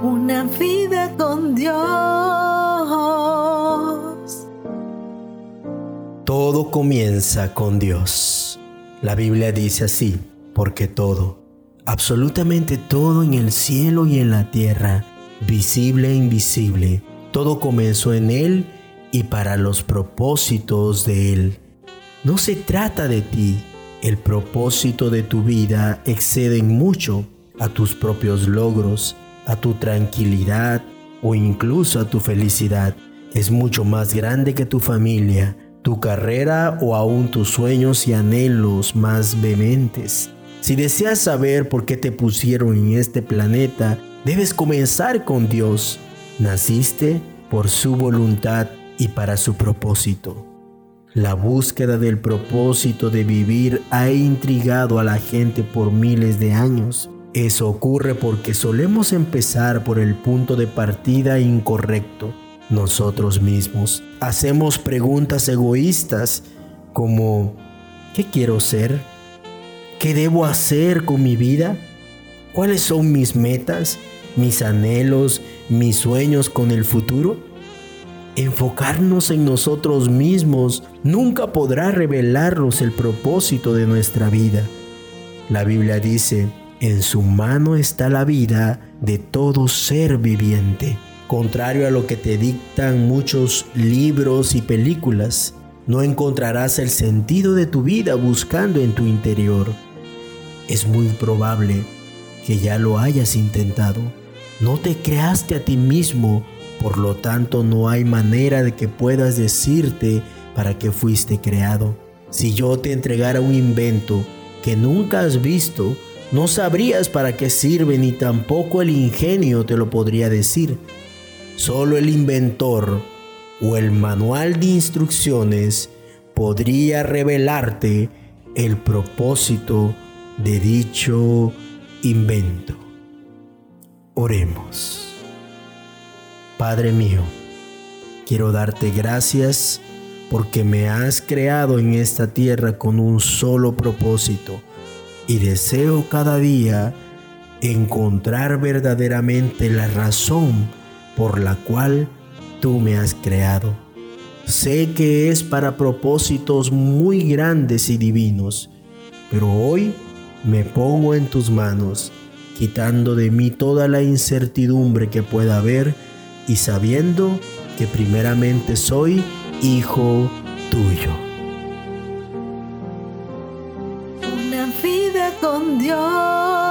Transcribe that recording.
una vida con Dios. Todo comienza con Dios. La Biblia dice así, porque todo, absolutamente todo en el cielo y en la tierra, visible e invisible, todo comenzó en Él y para los propósitos de Él. No se trata de ti, el propósito de tu vida excede en mucho a tus propios logros, a tu tranquilidad o incluso a tu felicidad. Es mucho más grande que tu familia, tu carrera o aún tus sueños y anhelos más vehementes. Si deseas saber por qué te pusieron en este planeta, debes comenzar con Dios. Naciste por su voluntad y para su propósito. La búsqueda del propósito de vivir ha intrigado a la gente por miles de años. Eso ocurre porque solemos empezar por el punto de partida incorrecto, nosotros mismos. Hacemos preguntas egoístas como ¿qué quiero ser? ¿Qué debo hacer con mi vida? ¿Cuáles son mis metas, mis anhelos, mis sueños con el futuro? Enfocarnos en nosotros mismos nunca podrá revelarnos el propósito de nuestra vida. La Biblia dice, en su mano está la vida de todo ser viviente. Contrario a lo que te dictan muchos libros y películas, no encontrarás el sentido de tu vida buscando en tu interior. Es muy probable que ya lo hayas intentado. No te creaste a ti mismo por lo tanto, no hay manera de que puedas decirte para qué fuiste creado. Si yo te entregara un invento que nunca has visto, no sabrías para qué sirve ni tampoco el ingenio te lo podría decir. Solo el inventor o el manual de instrucciones podría revelarte el propósito de dicho invento. Oremos. Padre mío, quiero darte gracias porque me has creado en esta tierra con un solo propósito y deseo cada día encontrar verdaderamente la razón por la cual tú me has creado. Sé que es para propósitos muy grandes y divinos, pero hoy me pongo en tus manos, quitando de mí toda la incertidumbre que pueda haber y sabiendo que primeramente soy hijo tuyo. vida con Dios.